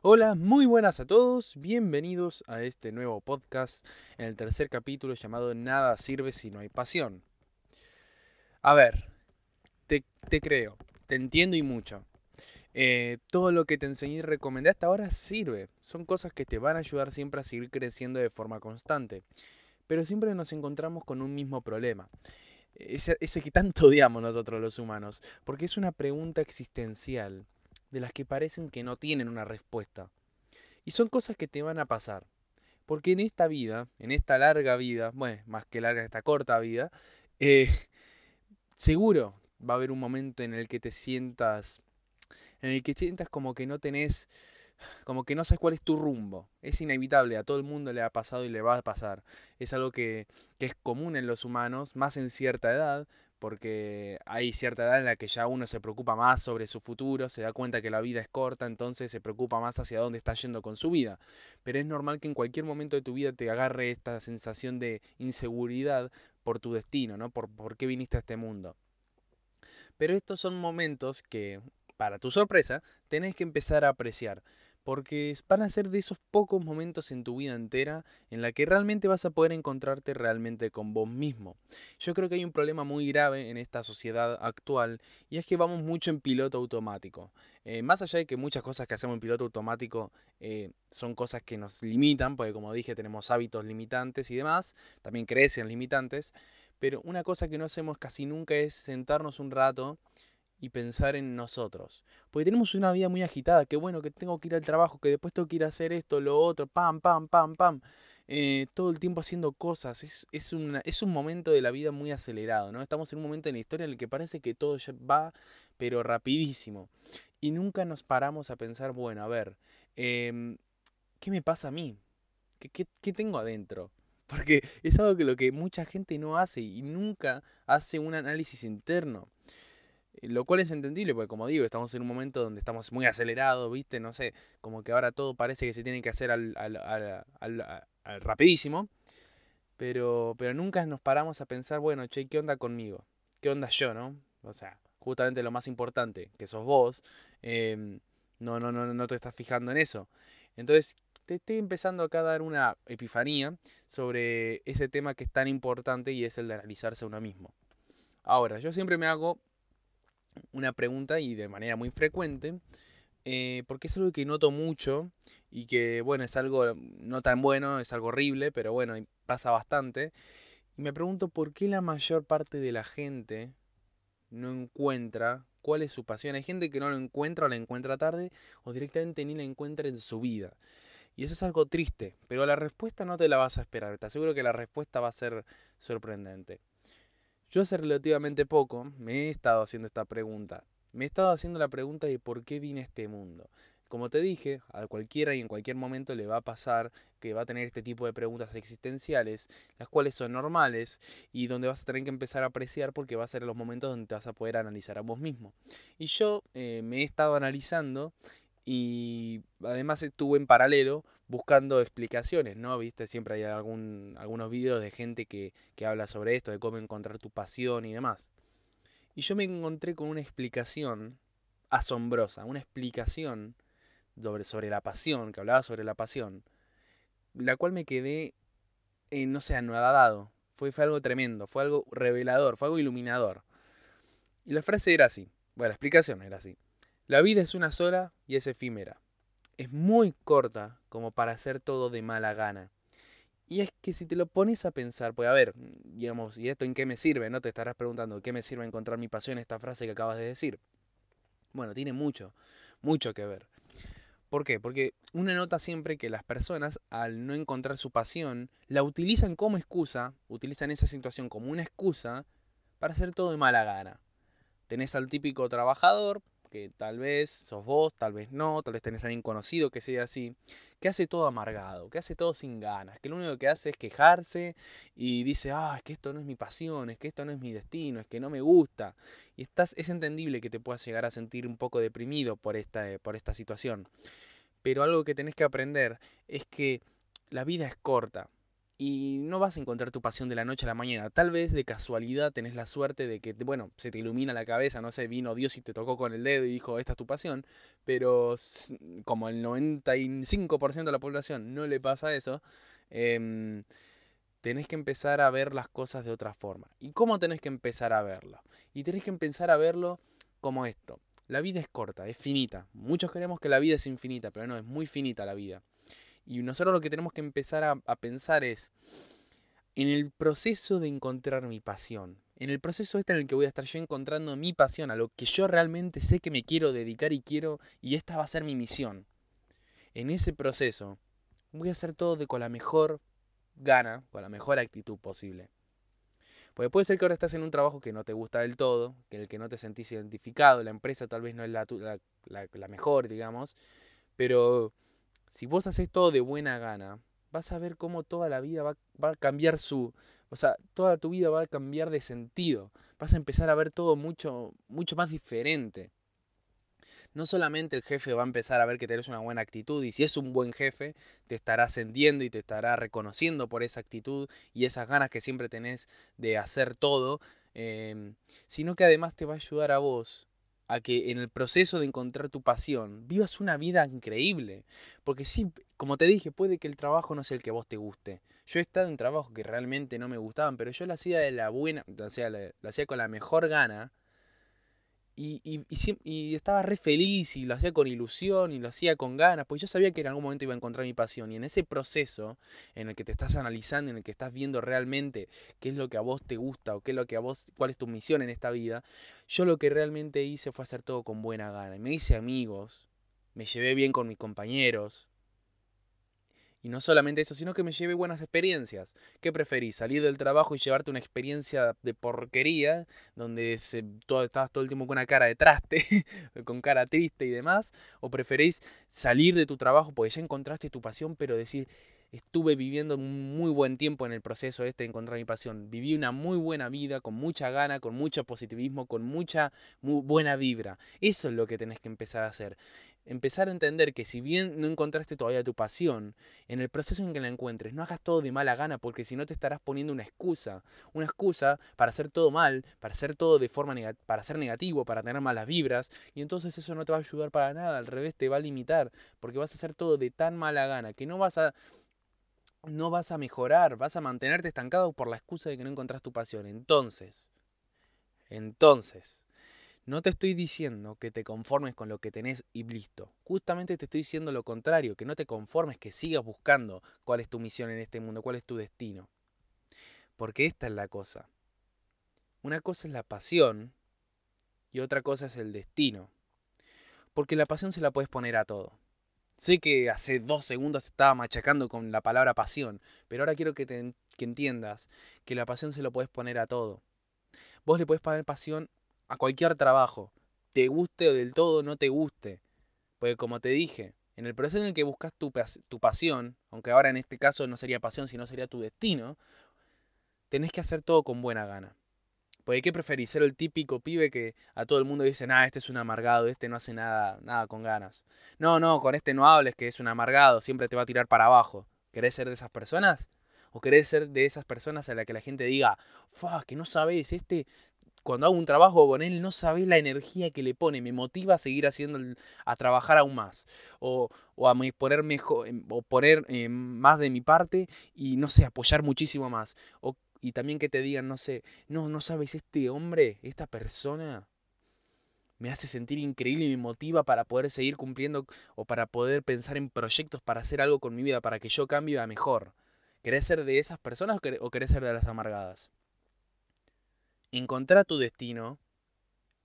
Hola, muy buenas a todos, bienvenidos a este nuevo podcast en el tercer capítulo llamado Nada sirve si no hay pasión. A ver, te, creo, te entiendo y mucho. Eh, todo lo que te enseñé y recomendé hasta ahora sirve, son cosas que te van a ayudar siempre a seguir creciendo de forma constante. Pero siempre nos encontramos con un mismo problema. Ese, ese que tanto odiamos nosotros los humanos, porque es una pregunta existencial de las que parecen que no tienen una respuesta. Y son cosas que te van a pasar. Porque en esta vida, en esta larga vida, bueno, más que larga, esta corta vida, eh, seguro va a haber un momento en el que te sientas, en el que sientas como que no tenés, como que no sabes cuál es tu rumbo. Es inevitable, a todo el mundo le ha pasado y le va a pasar. Es algo que, que es común en los humanos, más en cierta edad, porque hay cierta edad en la que ya uno se preocupa más sobre su futuro, se da cuenta que la vida es corta, entonces se preocupa más hacia dónde está yendo con su vida. Pero es normal que en cualquier momento de tu vida te agarre esta sensación de inseguridad por tu destino, ¿no? Por, por qué viniste a este mundo. Pero estos son momentos que, para tu sorpresa, tenés que empezar a apreciar porque van a ser de esos pocos momentos en tu vida entera en la que realmente vas a poder encontrarte realmente con vos mismo. Yo creo que hay un problema muy grave en esta sociedad actual y es que vamos mucho en piloto automático. Eh, más allá de que muchas cosas que hacemos en piloto automático eh, son cosas que nos limitan, porque como dije tenemos hábitos limitantes y demás, también crecen limitantes, pero una cosa que no hacemos casi nunca es sentarnos un rato y pensar en nosotros. Porque tenemos una vida muy agitada, que bueno, que tengo que ir al trabajo, que después tengo que ir a hacer esto, lo otro, pam, pam, pam, pam. Eh, todo el tiempo haciendo cosas. Es, es, es un momento de la vida muy acelerado, ¿no? Estamos en un momento en la historia en el que parece que todo ya va, pero rapidísimo. Y nunca nos paramos a pensar, bueno, a ver, em, ¿qué me pasa a mí? ¿Qué, qué, qué tengo adentro? Porque es algo que lo que mucha gente no hace y nunca hace un análisis interno. Lo cual es entendible, porque como digo, estamos en un momento donde estamos muy acelerados, ¿viste? No sé, como que ahora todo parece que se tiene que hacer al, rapidísimo. Pero, pero nunca nos paramos a pensar, bueno, che, ¿qué onda conmigo? ¿Qué onda yo, no? O sea, justamente lo más importante, que sos vos, em, no, no, no, no te estás fijando en eso. Entonces, te estoy empezando acá a dar una epifanía sobre ese tema que es tan importante y es el de analizarse a uno mismo. Ahora, yo siempre me hago una pregunta y de manera muy frecuente, eh, porque es algo que noto mucho y que, bueno, es algo no tan bueno, es algo horrible, pero bueno, pasa bastante. Y me pregunto por qué la mayor parte de la gente no encuentra cuál es su pasión. Hay gente que no lo encuentra o la encuentra tarde o directamente ni la encuentra en su vida. Y eso es algo triste, pero la respuesta no te la vas a esperar. Te aseguro que la respuesta va a ser sorprendente. Yo hace relativamente poco me he estado haciendo esta pregunta. Me he estado haciendo la pregunta de por qué vine a este mundo. Como te dije, a cualquiera y en cualquier momento le va a pasar que va a tener este tipo de preguntas existenciales, las cuales son normales y donde vas a tener que empezar a apreciar porque va a ser los momentos donde te vas a poder analizar a vos mismo. Y yo eh, me he estado analizando y además estuve en paralelo buscando explicaciones, ¿no? Viste, siempre hay algún, algunos videos de gente que, que habla sobre esto, de cómo encontrar tu pasión y demás. Y yo me encontré con una explicación asombrosa, una explicación sobre, sobre la pasión, que hablaba sobre la pasión, la cual me quedé, eh, no sé, anodado. Fue, fue algo tremendo, fue algo revelador, fue algo iluminador. Y la frase era así, bueno, la explicación era así. La vida es una sola y es efímera. Es muy corta como para hacer todo de mala gana. Y es que si te lo pones a pensar, pues a ver, digamos, ¿y esto en qué me sirve? No te estarás preguntando, ¿qué me sirve encontrar mi pasión esta frase que acabas de decir? Bueno, tiene mucho, mucho que ver. ¿Por qué? Porque uno nota siempre que las personas, al no encontrar su pasión, la utilizan como excusa, utilizan esa situación como una excusa para hacer todo de mala gana. Tenés al típico trabajador que tal vez sos vos, tal vez no, tal vez tenés a alguien conocido que sea así, que hace todo amargado, que hace todo sin ganas, que lo único que hace es quejarse y dice, ah, es que esto no es mi pasión, es que esto no es mi destino, es que no me gusta. Y estás, es entendible que te puedas llegar a sentir un poco deprimido por esta, por esta situación. Pero algo que tenés que aprender es que la vida es corta y no vas a encontrar tu pasión de la noche a la mañana. Tal vez de casualidad tenés la suerte de que, bueno, se te ilumina la cabeza, no sé, vino Dios y te tocó con el dedo y dijo, esta es tu pasión. Pero como el 95% de la población no le pasa eso, em, tenés que empezar a ver las cosas de otra forma. ¿Y cómo tenés que empezar a verlo? Y tenés que empezar a verlo como esto. La vida es corta, es finita. Muchos creemos que la vida es infinita, pero no, es muy finita la vida. Y nosotros lo que tenemos que empezar a, pensar es, en el proceso de encontrar mi pasión, en el proceso este en el que voy a estar yo encontrando mi pasión, a lo que yo realmente sé que me quiero dedicar y quiero, y esta va a ser mi misión. En ese proceso voy a hacer todo de con la mejor gana, con la mejor actitud posible. Porque puede ser que ahora estás en un trabajo que no te gusta del todo, que el que no te sentís identificado, la empresa tal vez no es la, la mejor, digamos, pero si vos haces todo de buena gana, vas a ver cómo toda la vida va, a cambiar su... O sea, toda tu vida va a cambiar de sentido. Vas a empezar a ver todo mucho, mucho más diferente. No solamente el jefe va a empezar a ver que tenés una buena actitud y si es un buen jefe, te estará ascendiendo y te estará reconociendo por esa actitud y esas ganas que siempre tenés de hacer todo, em, sino que además te va a ayudar a vos a que en el proceso de encontrar tu pasión vivas una vida increíble. Porque sí, como te dije, puede que el trabajo no sea el que a vos te guste. Yo he estado en trabajos que realmente no me gustaban, pero yo lo hacía de la buena, o sea, lo hacía con la mejor gana y, y, y, estaba re feliz y lo hacía con ilusión y lo hacía con ganas, pues yo sabía que en algún momento iba a encontrar mi pasión. Y en ese proceso en el que te estás analizando, en el que estás viendo realmente qué es lo que a vos te gusta o qué es lo que a vos, cuál es tu misión en esta vida, yo lo que realmente hice fue hacer todo con buena gana. Y me hice amigos, me llevé bien con mis compañeros, y no solamente eso, sino que me lleve buenas experiencias. ¿Qué preferís? ¿Salir del trabajo y llevarte una experiencia de porquería, donde se, todo, estabas todo el tiempo con una cara de traste, con cara triste y demás? ¿O preferís salir de tu trabajo porque ya encontraste tu pasión, pero decir, estuve viviendo un muy buen tiempo en el proceso este de encontrar mi pasión. Viví una muy buena vida, con mucha gana, con mucho positivismo, con mucha buena vibra. Eso es lo que tenés que empezar a hacer empezar a entender que si bien no encontraste todavía tu pasión, en el proceso en que la encuentres, no hagas todo de mala gana, porque si no te estarás poniendo una excusa, una excusa para hacer todo mal, para hacer todo de forma negativa, para ser negativo, para tener malas vibras, y entonces eso no te va a ayudar para nada, al revés te va a limitar, porque vas a hacer todo de tan mala gana que no vas a no vas a mejorar, vas a mantenerte estancado por la excusa de que no encontrás tu pasión. Entonces, entonces, no te estoy diciendo que te conformes con lo que tenés y listo. Justamente te estoy diciendo lo contrario, que no te conformes, que sigas buscando cuál es tu misión en este mundo, cuál es tu destino. Porque esta es la cosa. Una cosa es la pasión y otra cosa es el destino. Porque la pasión se la puedes poner a todo. Sé que hace dos segundos estaba machacando con la palabra pasión, pero ahora quiero que, que entiendas que la pasión se lo puedes poner a todo. Vos le puedes poner pasión a cualquier trabajo, te guste o del todo no te guste. Porque como te dije, en el proceso en el que buscas tu, tu pasión, aunque ahora en este caso no sería pasión, sino sería tu destino, tenés que hacer todo con buena gana. Porque ¿qué preferís? ¿Ser el típico pibe que a todo el mundo dice, ah, este es un amargado, este no hace nada, nada con ganas? No, no, con este no hables que es un amargado, siempre te va a tirar para abajo. ¿Querés ser de esas personas? ¿O querés ser de esas personas a las que la gente diga, fuck, que no sabes, este cuando hago un trabajo con él no sabes la energía que le pone, me motiva a seguir haciendo, a trabajar aún más, o, a poner, em, o poner eh, más de mi parte y no sé, apoyar muchísimo más. O, y también que te digan, no sé, no, no sabes, este hombre, esta persona me hace sentir increíble y me motiva para poder seguir cumpliendo o para poder pensar en proyectos para hacer algo con mi vida, para que yo cambie a mejor. ¿Querés ser de esas personas o querés ser de las amargadas? Encontrar tu destino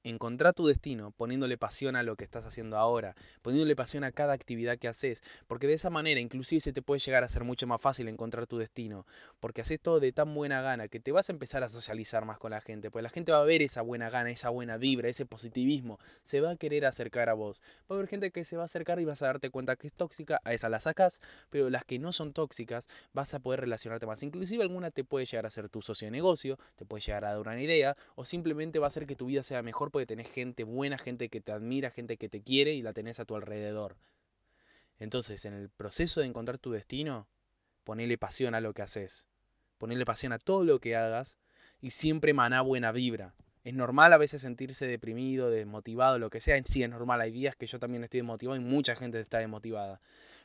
Encontrar tu destino poniéndole pasión a lo que estás haciendo ahora, poniéndole pasión a cada actividad que haces, porque de esa manera inclusive se te puede llegar a ser mucho más fácil encontrar tu destino, porque haces todo de tan buena gana que te vas a empezar a socializar más con la gente, pues la gente va a ver esa buena gana, esa buena vibra, ese positivismo, se va a querer acercar a vos. Va a haber gente que se va a acercar y vas a darte cuenta que es tóxica, a esa la sacas, pero las que no son tóxicas vas a poder relacionarte más. Inclusive alguna te puede llegar a ser tu socio de negocio, te puede llegar a dar una idea, o simplemente va a hacer que tu vida sea mejor porque tenés gente buena, gente que te admira, gente que te quiere y la tenés a tu alrededor. Entonces, en el proceso de encontrar tu destino, ponele pasión a lo que haces. Ponele pasión a todo lo que hagas y siempre maná buena vibra. Es normal a veces sentirse deprimido, desmotivado, lo que sea. Sí es normal. Hay días que yo también estoy desmotivado y mucha gente está desmotivada.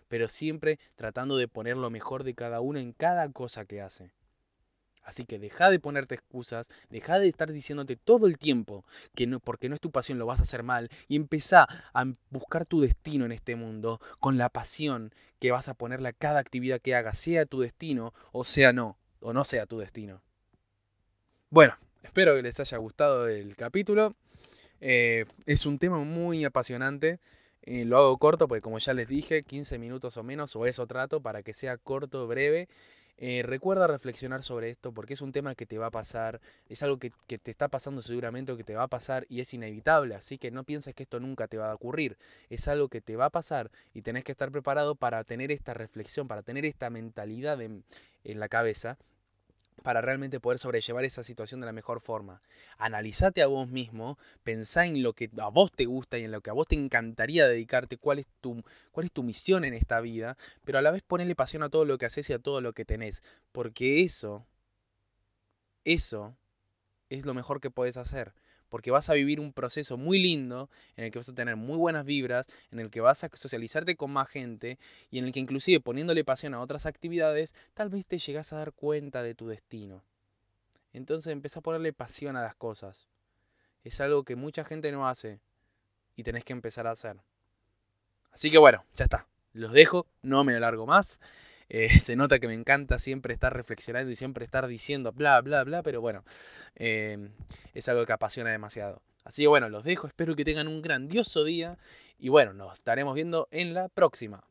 Pero siempre tratando de poner lo mejor de cada uno en cada cosa que hace. Así que deja de ponerte excusas, deja de estar diciéndote todo el tiempo que no, porque no es tu pasión lo vas a hacer mal y empezá a buscar tu destino en este mundo con la pasión que vas a ponerle a cada actividad que hagas, sea tu destino o sea no, o no sea tu destino. Bueno, espero que les haya gustado el capítulo. Eh, es un tema muy apasionante. Eh, lo hago corto porque como ya les dije, 15 minutos o menos, o eso trato para que sea corto, breve eh, recuerda reflexionar sobre esto porque es un tema que te va a pasar, es algo que, te está pasando seguramente o que te va a pasar y es inevitable, así que no pienses que esto nunca te va a ocurrir, es algo que te va a pasar y tenés que estar preparado para tener esta reflexión, para tener esta mentalidad en la cabeza para realmente poder sobrellevar esa situación de la mejor forma. Analizate a vos mismo, pensá en lo que a vos te gusta y en lo que a vos te encantaría dedicarte, cuál es tu, cuál es tu misión en esta vida, pero a la vez ponele pasión a todo lo que haces y a todo lo que tenés, porque eso, eso es lo mejor que podés hacer porque vas a vivir un proceso muy lindo en el que vas a tener muy buenas vibras, en el que vas a socializarte con más gente y en el que inclusive poniéndole pasión a otras actividades, tal vez te llegas a dar cuenta de tu destino. Entonces empieza a ponerle pasión a las cosas. Es algo que mucha gente no hace y tenés que empezar a hacer. Así que bueno, ya está. Los dejo, no me alargo más. Eh, se nota que me encanta siempre estar reflexionando y siempre estar diciendo bla, bla, bla, pero bueno, em, es algo que apasiona demasiado. Así que bueno, los dejo, espero que tengan un grandioso día y bueno, nos estaremos viendo en la próxima.